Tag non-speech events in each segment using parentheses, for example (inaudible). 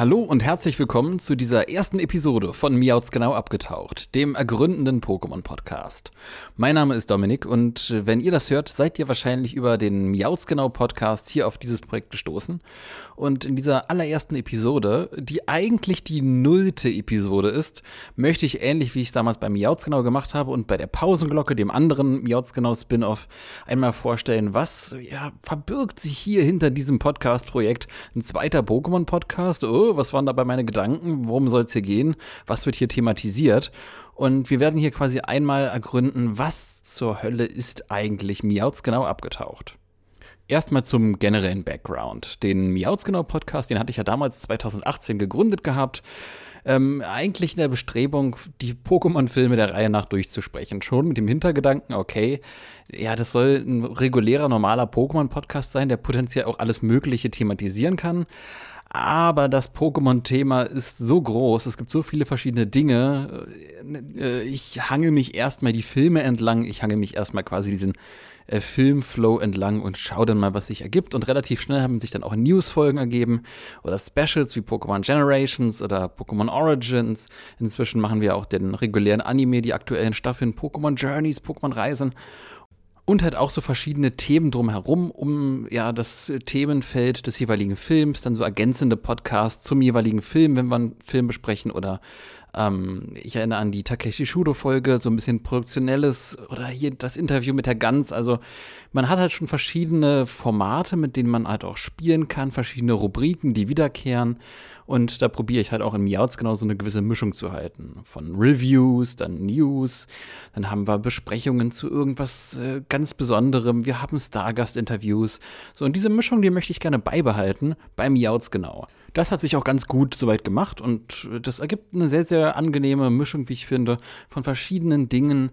Hallo und herzlich willkommen zu dieser ersten Episode von Miauts genau abgetaucht, dem ergründenden Pokémon Podcast. Mein Name ist Dominik und wenn ihr das hört, seid ihr wahrscheinlich über den Miauts genau Podcast hier auf dieses Projekt gestoßen. Und in dieser allerersten Episode, die eigentlich die nullte Episode ist, möchte ich ähnlich wie ich es damals bei Miauts genau gemacht habe und bei der Pausenglocke, dem anderen Miauts genau Spin-off, einmal vorstellen, was ja, verbirgt sich hier hinter diesem Podcast-Projekt. Ein zweiter Pokémon-Podcast? Oh, was waren dabei meine Gedanken? Worum soll es hier gehen? Was wird hier thematisiert? Und wir werden hier quasi einmal ergründen, was zur Hölle ist eigentlich Miauts genau abgetaucht. Erstmal zum generellen Background. Den Miauts genau Podcast, den hatte ich ja damals 2018 gegründet gehabt. Ähm, eigentlich in der Bestrebung, die Pokémon-Filme der Reihe nach durchzusprechen. Schon mit dem Hintergedanken, okay, ja, das soll ein regulärer, normaler Pokémon-Podcast sein, der potenziell auch alles Mögliche thematisieren kann. Aber das Pokémon-Thema ist so groß, es gibt so viele verschiedene Dinge. Äh, ich hange mich erstmal die Filme entlang, ich hange mich erstmal quasi diesen äh, Filmflow entlang und schaue dann mal, was sich ergibt. Und relativ schnell haben sich dann auch News-Folgen ergeben oder Specials wie Pokémon Generations oder Pokémon Origins. Inzwischen machen wir auch den regulären Anime, die aktuellen Staffeln Pokémon Journeys, Pokémon Reisen und halt auch so verschiedene Themen drumherum, um ja das Themenfeld des jeweiligen Films, dann so ergänzende Podcasts zum jeweiligen Film, wenn wir einen Film besprechen oder ähm, ich erinnere an die Takeshi Shudo-Folge, so ein bisschen produktionelles oder hier das Interview mit der Gans. Also man hat halt schon verschiedene Formate, mit denen man halt auch spielen kann, verschiedene Rubriken, die wiederkehren. Und da probiere ich halt auch in Miauts genau so eine gewisse Mischung zu halten. Von Reviews, dann News, dann haben wir Besprechungen zu irgendwas äh, ganz Besonderem. Wir haben Stargast-Interviews. So, und diese Mischung, die möchte ich gerne beibehalten bei Miauts genau. Das hat sich auch ganz gut soweit gemacht und das ergibt eine sehr, sehr angenehme Mischung, wie ich finde, von verschiedenen Dingen.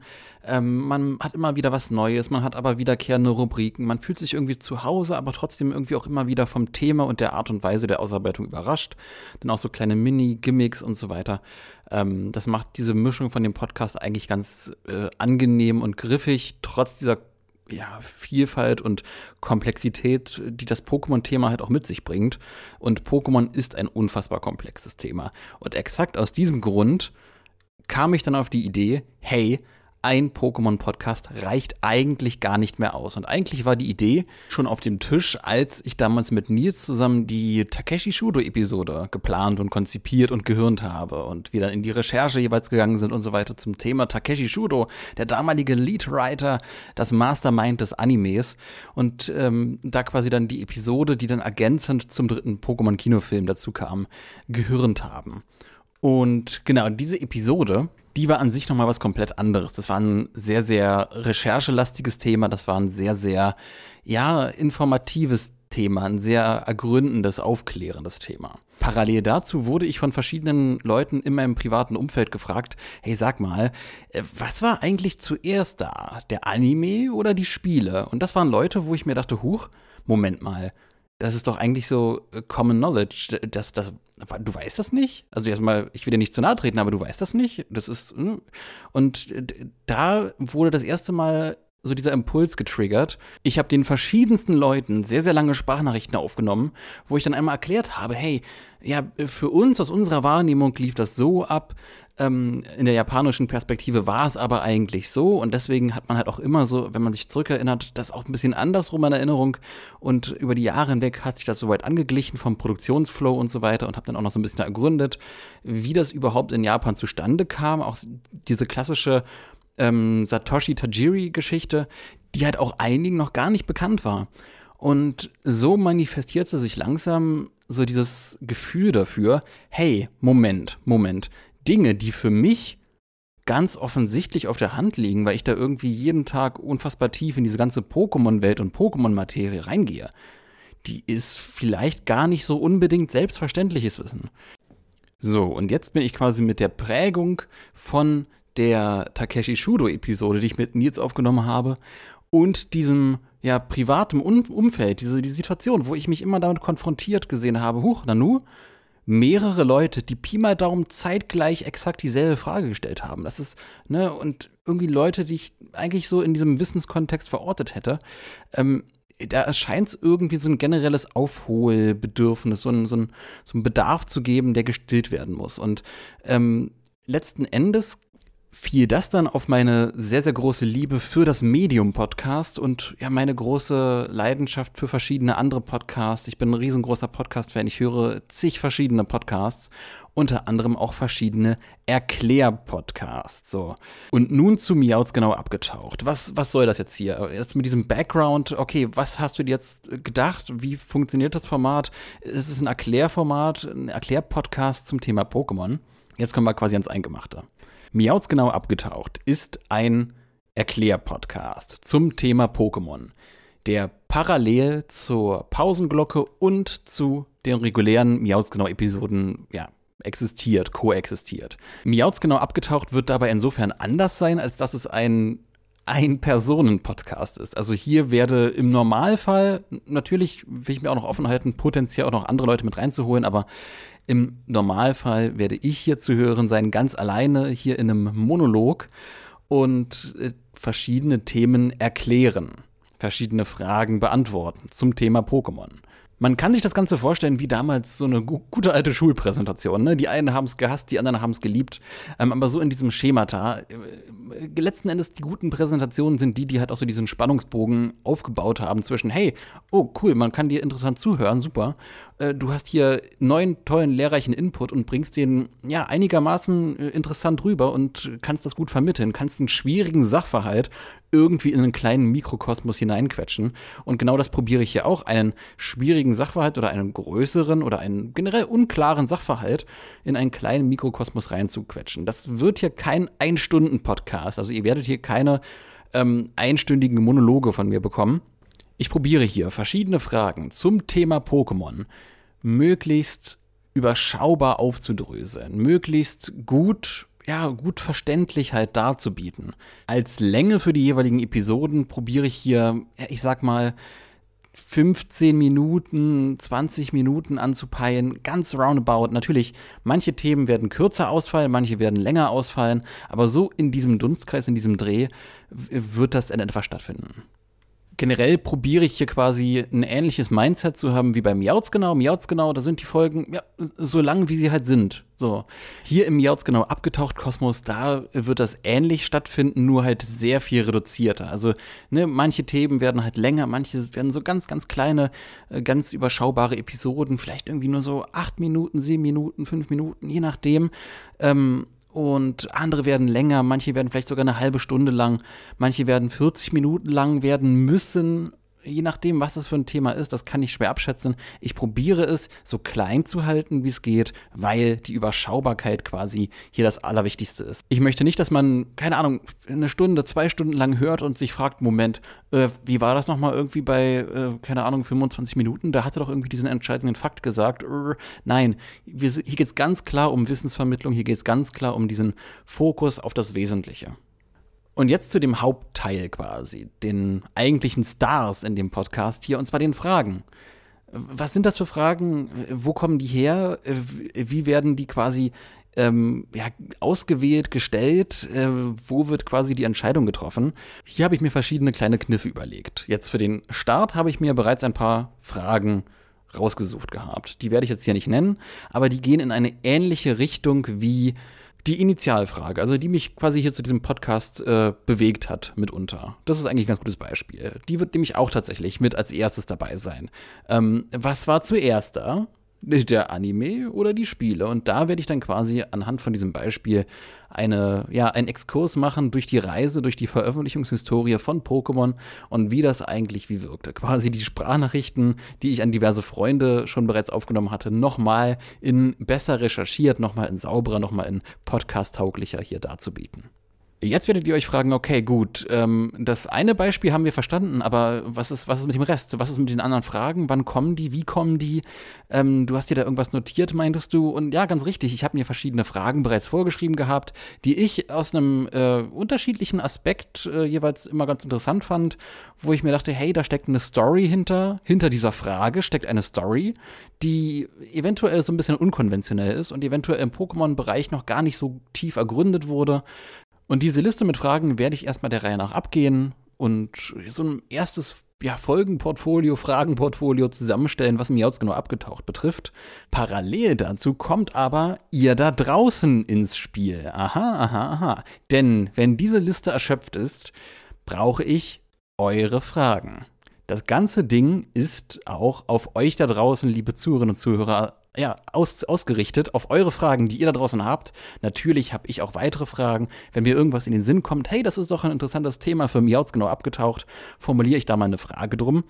Ähm, man hat immer wieder was Neues, man hat aber wiederkehrende Rubriken, man fühlt sich irgendwie zu Hause, aber trotzdem irgendwie auch immer wieder vom Thema und der Art und Weise der Ausarbeitung überrascht. Dann auch so kleine Mini-Gimmicks und so weiter. Ähm, das macht diese Mischung von dem Podcast eigentlich ganz äh, angenehm und griffig, trotz dieser ja, Vielfalt und Komplexität, die das Pokémon-Thema halt auch mit sich bringt. Und Pokémon ist ein unfassbar komplexes Thema. Und exakt aus diesem Grund kam ich dann auf die Idee, hey, ein Pokémon-Podcast reicht eigentlich gar nicht mehr aus. Und eigentlich war die Idee schon auf dem Tisch, als ich damals mit Nils zusammen die Takeshi Shudo-Episode geplant und konzipiert und gehirnt habe und wir dann in die Recherche jeweils gegangen sind und so weiter zum Thema Takeshi Shudo, der damalige Leadwriter, das Mastermind des Animes und ähm, da quasi dann die Episode, die dann ergänzend zum dritten Pokémon-Kinofilm dazu kam, gehirnt haben. Und genau, diese Episode die war an sich nochmal was komplett anderes. Das war ein sehr, sehr recherchelastiges Thema. Das war ein sehr, sehr, ja, informatives Thema, ein sehr ergründendes, aufklärendes Thema. Parallel dazu wurde ich von verschiedenen Leuten in meinem privaten Umfeld gefragt, hey, sag mal, äh, was war eigentlich zuerst da? Der Anime oder die Spiele? Und das waren Leute, wo ich mir dachte, huch, Moment mal, das ist doch eigentlich so äh, Common Knowledge. Das, das, du weißt das nicht? Also erstmal, ich will dir nicht zu nahe treten, aber du weißt das nicht. Das ist. Hm. Und da wurde das erste Mal so dieser Impuls getriggert. Ich habe den verschiedensten Leuten sehr, sehr lange Sprachnachrichten aufgenommen, wo ich dann einmal erklärt habe, hey, ja, für uns aus unserer Wahrnehmung lief das so ab, ähm, in der japanischen Perspektive war es aber eigentlich so und deswegen hat man halt auch immer so, wenn man sich zurückerinnert, das auch ein bisschen andersrum in Erinnerung und über die Jahre hinweg hat sich das soweit angeglichen vom Produktionsflow und so weiter und habe dann auch noch so ein bisschen ergründet, wie das überhaupt in Japan zustande kam, auch diese klassische ähm, Satoshi Tajiri-Geschichte, die halt auch einigen noch gar nicht bekannt war. Und so manifestierte sich langsam so dieses Gefühl dafür, hey, Moment, Moment, Dinge, die für mich ganz offensichtlich auf der Hand liegen, weil ich da irgendwie jeden Tag unfassbar tief in diese ganze Pokémon-Welt und Pokémon-Materie reingehe, die ist vielleicht gar nicht so unbedingt selbstverständliches Wissen. So, und jetzt bin ich quasi mit der Prägung von der Takeshi Shudo-Episode, die ich mit Nils aufgenommen habe, und diesem ja, privatem Umfeld, diese die Situation, wo ich mich immer damit konfrontiert gesehen habe, huch, Nanu, mehrere Leute, die Pi mal Daumen zeitgleich exakt dieselbe Frage gestellt haben. Das ist, ne, und irgendwie Leute, die ich eigentlich so in diesem Wissenskontext verortet hätte. Ähm, da scheint es irgendwie so ein generelles Aufholbedürfnis, so ein, so, ein, so ein Bedarf zu geben, der gestillt werden muss. Und ähm, letzten Endes fiel das dann auf meine sehr, sehr große Liebe für das Medium-Podcast und ja, meine große Leidenschaft für verschiedene andere Podcasts. Ich bin ein riesengroßer Podcast-Fan. Ich höre zig verschiedene Podcasts, unter anderem auch verschiedene Erklär-Podcasts. So. Und nun zu Miauts genau abgetaucht. Was, was soll das jetzt hier? Jetzt mit diesem Background, okay, was hast du dir jetzt gedacht? Wie funktioniert das Format? Ist es ein Erklärformat, ein Erklär-Podcast zum Thema Pokémon? Jetzt kommen wir quasi ans Eingemachte. Miauts genau abgetaucht ist ein Erklärpodcast zum Thema Pokémon, der parallel zur Pausenglocke und zu den regulären Miauts genau Episoden ja, existiert, koexistiert. Miauts genau abgetaucht wird dabei insofern anders sein, als dass es ein ein-Personen-Podcast ist. Also hier werde im Normalfall, natürlich will ich mir auch noch offen halten, potenziell auch noch andere Leute mit reinzuholen, aber im Normalfall werde ich hier zu hören sein, ganz alleine hier in einem Monolog und äh, verschiedene Themen erklären, verschiedene Fragen beantworten zum Thema Pokémon. Man kann sich das Ganze vorstellen wie damals so eine gute alte Schulpräsentation. Ne? Die einen haben es gehasst, die anderen haben es geliebt. Ähm, aber so in diesem Schemata. Äh, letzten Endes die guten Präsentationen sind die, die halt auch so diesen Spannungsbogen aufgebaut haben zwischen, hey, oh cool, man kann dir interessant zuhören, super. Äh, du hast hier neuen, tollen, lehrreichen Input und bringst den ja einigermaßen äh, interessant rüber und kannst das gut vermitteln, kannst einen schwierigen Sachverhalt irgendwie in einen kleinen Mikrokosmos hineinquetschen. Und genau das probiere ich hier auch, einen schwierigen Sachverhalt oder einen größeren oder einen generell unklaren Sachverhalt in einen kleinen Mikrokosmos reinzuquetschen. Das wird hier kein Ein-Stunden-Podcast. Also ihr werdet hier keine ähm, einstündigen Monologe von mir bekommen. Ich probiere hier verschiedene Fragen zum Thema Pokémon möglichst überschaubar aufzudröseln, möglichst gut ja, gut verständlich halt darzubieten. Als Länge für die jeweiligen Episoden probiere ich hier, ich sag mal, 15 Minuten, 20 Minuten anzupeilen, ganz roundabout. Natürlich, manche Themen werden kürzer ausfallen, manche werden länger ausfallen, aber so in diesem Dunstkreis, in diesem Dreh wird das in etwa stattfinden generell probiere ich hier quasi ein ähnliches Mindset zu haben wie bei Miauts genau. Miauts genau, da sind die Folgen ja, so lang, wie sie halt sind. So. Hier im Miauts genau abgetaucht Kosmos, da wird das ähnlich stattfinden, nur halt sehr viel reduzierter. Also, ne, manche Themen werden halt länger, manche werden so ganz, ganz kleine, äh, ganz überschaubare Episoden, vielleicht irgendwie nur so acht Minuten, sieben Minuten, fünf Minuten, je nachdem. Ähm, und andere werden länger, manche werden vielleicht sogar eine halbe Stunde lang, manche werden 40 Minuten lang werden müssen, je nachdem, was das für ein Thema ist, das kann ich schwer abschätzen. Ich probiere es so klein zu halten, wie es geht, weil die Überschaubarkeit quasi hier das Allerwichtigste ist. Ich möchte nicht, dass man, keine Ahnung, eine Stunde, zwei Stunden lang hört und sich fragt, Moment, äh, wie war das nochmal irgendwie bei, äh, keine Ahnung, 25 Minuten? Da hat er doch irgendwie diesen entscheidenden Fakt gesagt. Äh, nein, wir, hier geht es ganz klar um Wissensvermittlung, hier geht es ganz klar um diesen Fokus auf das Wesentliche. Und jetzt zu dem Hauptteil quasi, den eigentlichen Stars in dem Podcast hier, und zwar den Fragen. Was sind das für Fragen? Wo kommen die her? Wie werden die quasi ähm, ja, ausgewählt, gestellt? Äh, wo wird quasi die Entscheidung getroffen? Hier habe ich mir verschiedene kleine Kniffe überlegt. Jetzt für den Start habe ich mir bereits ein paar Fragen rausgesucht gehabt. Die werde ich jetzt hier nicht nennen, aber die gehen in eine ähnliche Richtung wie die Initialfrage, also die mich quasi hier zu diesem Podcast äh, bewegt hat mitunter. Das ist eigentlich ein ganz gutes Beispiel. Die wird nämlich auch tatsächlich mit als erstes dabei sein. Ähm, was war zuerst da? Der Anime oder die Spiele. Und da werde ich dann quasi anhand von diesem Beispiel eine, ja, einen Exkurs machen durch die Reise, durch die Veröffentlichungshistorie von Pokémon und wie das eigentlich wie wirkte. Quasi die Sprachnachrichten, die ich an diverse Freunde schon bereits aufgenommen hatte, nochmal in besser recherchiert, nochmal in sauberer, nochmal in podcast-tauglicher hier darzubieten. Jetzt werdet ihr euch fragen, okay, gut, ähm, das eine Beispiel haben wir verstanden, aber was ist, was ist mit dem Rest? Was ist mit den anderen Fragen? Wann kommen die? Wie kommen die? Ähm, du hast dir da irgendwas notiert, meintest du? Und ja, ganz richtig, ich habe mir verschiedene Fragen bereits vorgeschrieben gehabt, die ich aus einem äh, unterschiedlichen Aspekt äh, jeweils immer ganz interessant fand, wo ich mir dachte, hey, da steckt eine Story hinter, hinter dieser Frage steckt eine Story, die eventuell so ein bisschen unkonventionell ist und eventuell im Pokémon-Bereich noch gar nicht so tief ergründet wurde. Und diese Liste mit Fragen werde ich erstmal der Reihe nach abgehen und so ein erstes ja, Folgenportfolio, Fragenportfolio zusammenstellen, was Miauts genau abgetaucht betrifft. Parallel dazu kommt aber ihr da draußen ins Spiel. Aha, aha, aha. Denn wenn diese Liste erschöpft ist, brauche ich eure Fragen. Das ganze Ding ist auch auf euch da draußen, liebe Zuhörerinnen und Zuhörer, ja, aus, ausgerichtet auf eure Fragen, die ihr da draußen habt. Natürlich habe ich auch weitere Fragen. Wenn mir irgendwas in den Sinn kommt, hey, das ist doch ein interessantes Thema für Miauts genau abgetaucht, formuliere ich da mal eine Frage drum.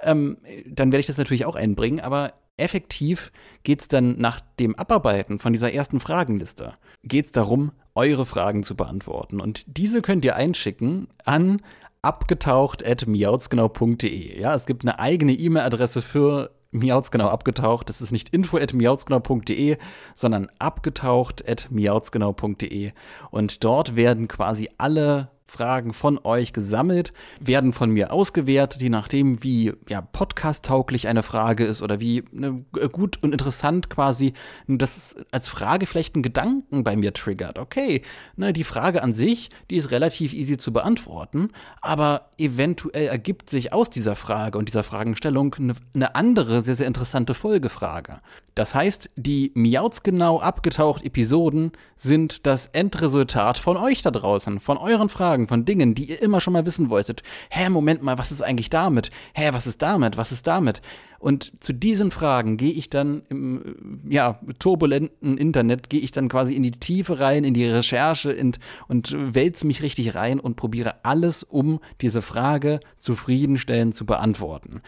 Ähm, dann werde ich das natürlich auch einbringen, aber effektiv geht es dann nach dem Abarbeiten von dieser ersten Fragenliste, geht es darum, eure Fragen zu beantworten. Und diese könnt ihr einschicken an abgetaucht.miautsgenau.de. Ja, es gibt eine eigene E-Mail-Adresse für Miautsgenau abgetaucht. Das ist nicht info.miautsgenau.de, sondern abgetaucht.miautsgenau.de. Und dort werden quasi alle Fragen von euch gesammelt, werden von mir ausgewertet, je nachdem, wie ja, podcast-tauglich eine Frage ist oder wie ne, gut und interessant quasi das als Frage vielleicht einen Gedanken bei mir triggert. Okay, ne, die Frage an sich, die ist relativ easy zu beantworten, aber eventuell ergibt sich aus dieser Frage und dieser Fragenstellung eine, eine andere, sehr, sehr interessante Folgefrage. Das heißt, die Miauts genau abgetaucht Episoden sind das Endresultat von euch da draußen, von euren Fragen Fragen, von Dingen, die ihr immer schon mal wissen wolltet. Hä, Moment mal, was ist eigentlich damit? Hä, was ist damit? Was ist damit? Und zu diesen Fragen gehe ich dann im ja, turbulenten Internet, gehe ich dann quasi in die Tiefe rein, in die Recherche in, und wälze mich richtig rein und probiere alles, um diese Frage zufriedenstellend zu beantworten.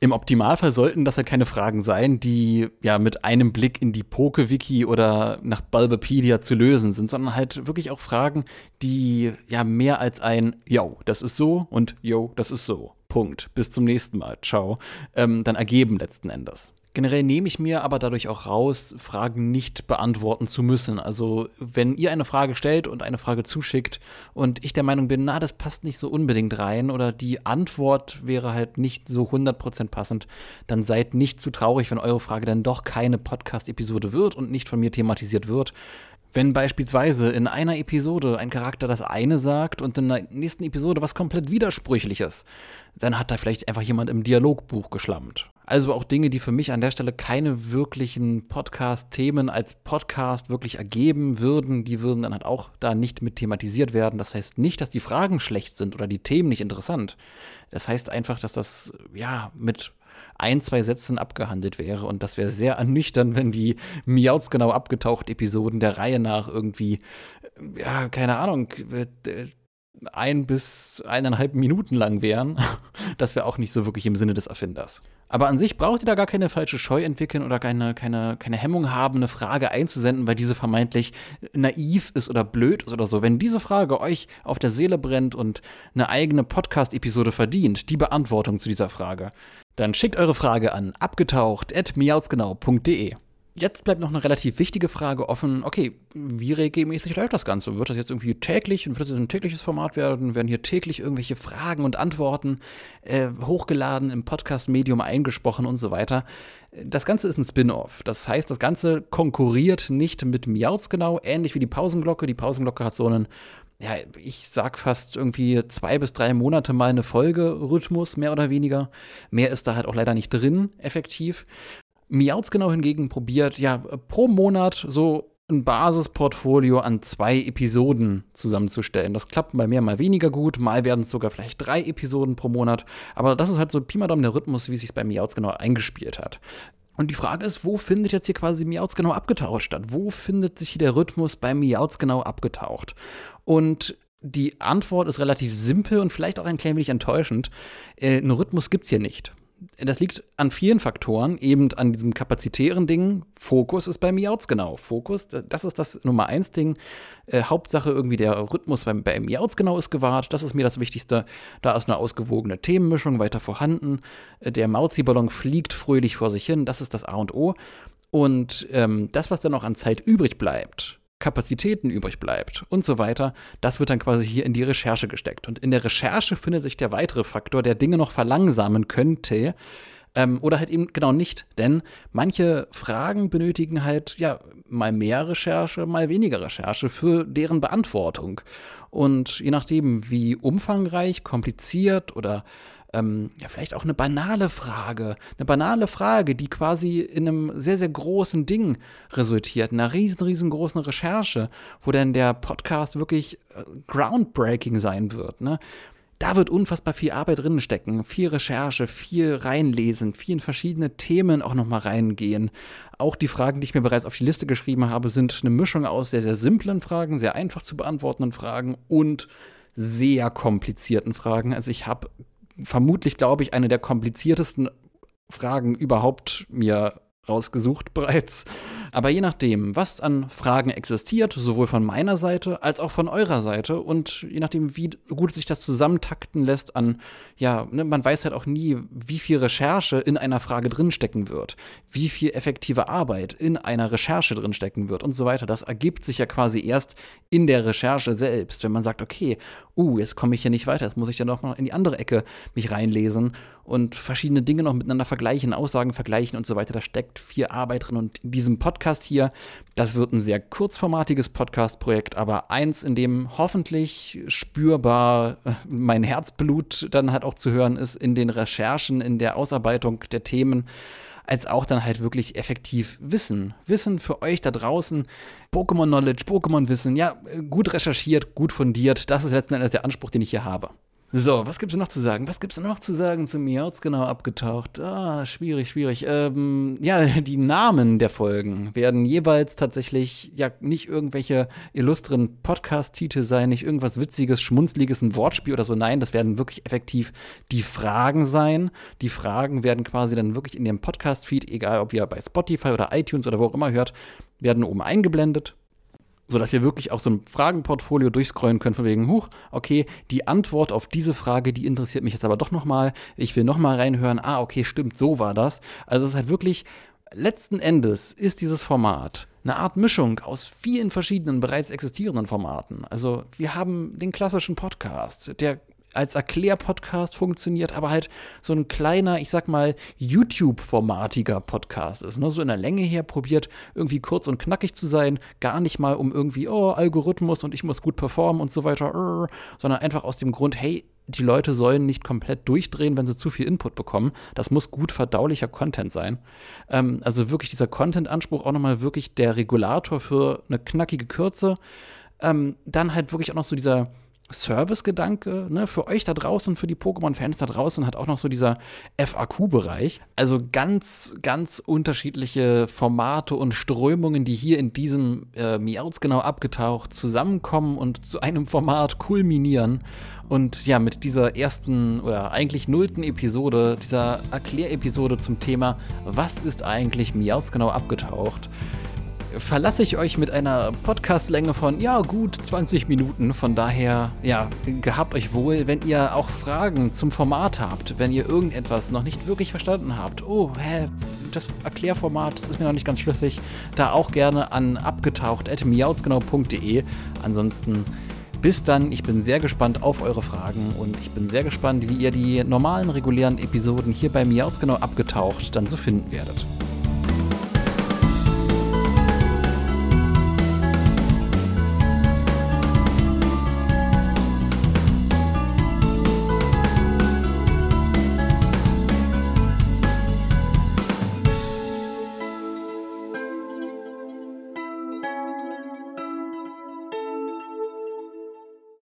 Im Optimalfall sollten das ja keine Fragen sein, die ja mit einem Blick in die Poke-Wiki oder nach Bulbapedia zu lösen sind, sondern halt wirklich auch Fragen, die ja mehr als ein Yo, das ist so und Yo, das ist so. Punkt. Bis zum nächsten Mal. Ciao. Ähm, dann ergeben letzten Endes. Generell nehme ich mir aber dadurch auch raus, Fragen nicht beantworten zu müssen. Also wenn ihr eine Frage stellt und eine Frage zuschickt und ich der Meinung bin, na, das passt nicht so unbedingt rein oder die Antwort wäre halt nicht so 100% passend, dann seid nicht zu traurig, wenn eure Frage dann doch keine Podcast-Episode wird und nicht von mir thematisiert wird. Wenn beispielsweise in einer Episode ein Charakter das eine sagt und in der nächsten Episode was komplett widersprüchliches, dann hat da vielleicht einfach jemand im Dialogbuch geschlammt. Also auch Dinge, die für mich an der Stelle keine wirklichen Podcast-Themen als Podcast wirklich ergeben würden, die würden dann halt auch da nicht mit thematisiert werden. Das heißt nicht, dass die Fragen schlecht sind oder die Themen nicht interessant. Das heißt einfach, dass das ja mit ein, zwei Sätzen abgehandelt wäre. Und das wäre sehr ernüchternd, wenn die Miauts genau abgetaucht Episoden der Reihe nach irgendwie, ja, keine Ahnung, äh, ein bis eineinhalb Minuten lang wären. (laughs) Das wäre auch nicht so wirklich im Sinne des Erfinders. Aber an sich braucht ihr da gar keine falsche Scheu entwickeln oder keine, keine, keine Hemmung haben, eine Frage einzusenden, weil diese vermeintlich naiv ist oder blöd ist oder so. Wenn diese Frage euch auf der Seele brennt und eine eigene Podcast-Episode verdient, die Beantwortung zu dieser Frage, dann schickt eure Frage an abgetaucht.miautsgenau.de. Jetzt bleibt noch eine relativ wichtige Frage offen. Okay, wie regelmäßig läuft das Ganze? Wird das jetzt irgendwie täglich und wird das ein tägliches Format werden? Werden hier täglich irgendwelche Fragen und Antworten äh, hochgeladen, im Podcast-Medium eingesprochen und so weiter? Das Ganze ist ein Spin-off. Das heißt, das Ganze konkurriert nicht mit Miauts genau, ähnlich wie die Pausenglocke. Die Pausenglocke hat so einen ja, ich sag fast irgendwie zwei bis drei Monate mal eine Folge-Rhythmus, mehr oder weniger. Mehr ist da halt auch leider nicht drin, effektiv. Miauts genau hingegen probiert, ja, pro Monat so ein Basisportfolio an zwei Episoden zusammenzustellen. Das klappt bei mir mal weniger gut, mal werden es sogar vielleicht drei Episoden pro Monat. Aber das ist halt so Pi mal Daumen der Rhythmus, wie es sich bei Miauts genau eingespielt hat. Und die Frage ist, wo findet jetzt hier quasi Miauts genau abgetaucht statt? Wo findet sich hier der Rhythmus bei Miauts genau abgetaucht? Und die Antwort ist relativ simpel und vielleicht auch ein klein wenig enttäuschend. Äh, einen Rhythmus gibt es hier nicht das liegt an vielen Faktoren, eben an diesem kapazitären Ding. Fokus ist bei Miauts genau. Fokus, das ist das Nummer eins Ding. Äh, Hauptsache irgendwie der Rhythmus bei, bei Miauts genau ist gewahrt. Das ist mir das Wichtigste. Da ist eine ausgewogene Themenmischung weiter vorhanden. Äh, der Mauzi-Ballon fliegt fröhlich vor sich hin. Das ist das A und O. Und ähm, das, was dann noch an Zeit übrig bleibt, Kapazitäten übrig bleibt und so weiter, das wird dann quasi hier in die Recherche gesteckt. Und in der Recherche findet sich der weitere Faktor, der Dinge noch verlangsamen könnte. Ähm, oder halt eben genau nicht, denn manche Fragen benötigen halt ja mal mehr Recherche, mal weniger Recherche für deren Beantwortung. Und je nachdem, wie umfangreich, kompliziert oder ähm, ja, vielleicht auch eine banale Frage, eine banale Frage, die quasi in einem sehr, sehr großen Ding resultiert, einer riesen, riesengroßen Recherche, wo dann der Podcast wirklich äh, groundbreaking sein wird. Ne? da wird unfassbar viel Arbeit drin stecken, viel Recherche, viel reinlesen, viel in verschiedene Themen auch nochmal reingehen. Auch die Fragen, die ich mir bereits auf die Liste geschrieben habe, sind eine Mischung aus sehr, sehr simplen Fragen, sehr einfach zu beantwortenden Fragen und sehr komplizierten Fragen. Also ich habe vermutlich, glaube ich, eine der kompliziertesten Fragen überhaupt mir rausgesucht bereits. Aber je nachdem, was an Fragen existiert, sowohl von meiner Seite als auch von eurer Seite und je nachdem, wie gut sich das zusammentakten lässt an, ja, ne, man weiß halt auch nie, wie viel Recherche in einer Frage drinstecken wird, wie viel effektive Arbeit in einer Recherche drinstecken wird und so weiter. Das ergibt sich ja quasi erst in der Recherche selbst, wenn man sagt, okay, uh, jetzt komme ich hier nicht weiter, jetzt muss ich ja noch mal in die andere Ecke mich reinlesen und verschiedene Dinge noch miteinander vergleichen, Aussagen vergleichen und so weiter. Da steckt viel Arbeit drin und in diesem Podcast hier, das wird ein sehr kurzformatiges Podcast-Projekt, aber eins, in dem hoffentlich spürbar äh, mein Herzblut dann halt auch zu hören ist in den Recherchen, in der Ausarbeitung der Themen als auch dann halt wirklich effektiv Wissen. Wissen für euch da draußen, Pokémon-Knowledge, Pokémon-Wissen, ja, gut recherchiert, gut fundiert, das ist letzten Endes der Anspruch, den ich hier habe. So, was gibt's noch zu sagen? Was gibt's noch zu sagen zu Miauts genau abgetaucht? Ah, schwierig, schwierig. Ähm, ja, (laughs) die Namen der Folgen werden jeweils tatsächlich ja nicht irgendwelche illustren Podcast-Titel sein, nicht irgendwas Witziges, Schmunzliges, ein Wortspiel oder so. Nein, das werden wirklich effektiv die Fragen sein. Die Fragen werden quasi dann wirklich in dem Podcast-Feed, egal ob ihr bei Spotify oder iTunes oder wo auch immer hört, werden oben eingeblendet sodass ihr wirklich auch so ein Fragenportfolio durchscrollen könnt von wegen, huch, okay, die Antwort auf diese Frage, die interessiert mich jetzt aber doch nochmal. Ich will nochmal reinhören. Ah, okay, stimmt, so war das. Also es ist halt wirklich, letzten Endes ist dieses Format eine Art Mischung aus vielen verschiedenen bereits existierenden Formaten. Also wir haben den klassischen Podcast, der als Erklärpodcast funktioniert, aber halt so ein kleiner, ich sag mal, YouTube-formatiger Podcast ist. Ne? So in der Länge her probiert, irgendwie kurz und knackig zu sein, gar nicht mal um irgendwie, oh, Algorithmus und ich muss gut performen und so weiter, sondern einfach aus dem Grund, hey, die Leute sollen nicht komplett durchdrehen, wenn sie zu viel Input bekommen. Das muss gut verdaulicher Content sein. Ähm, also wirklich dieser Content-Anspruch auch nochmal wirklich der Regulator für eine knackige Kürze. Ähm, dann halt wirklich auch noch so dieser Service-Gedanke, ne, für euch da draußen, für die Pokémon-Fans da draußen, hat auch noch so dieser FAQ-Bereich. Also ganz, ganz unterschiedliche Formate und Strömungen, die hier in diesem äh, Miauts genau abgetaucht zusammenkommen und zu einem Format kulminieren. Und ja, mit dieser ersten oder eigentlich nullten Episode, dieser Erklärepisode zum Thema, was ist eigentlich Miauts genau abgetaucht? Verlasse ich euch mit einer Podcastlänge von, ja, gut 20 Minuten. Von daher, ja, gehabt euch wohl, wenn ihr auch Fragen zum Format habt, wenn ihr irgendetwas noch nicht wirklich verstanden habt. Oh, hä, das Erklärformat das ist mir noch nicht ganz schlüssig. Da auch gerne an abgetaucht.miautsgenau.de. Ansonsten bis dann, ich bin sehr gespannt auf eure Fragen und ich bin sehr gespannt, wie ihr die normalen, regulären Episoden hier bei Miautsgenau abgetaucht dann so finden werdet.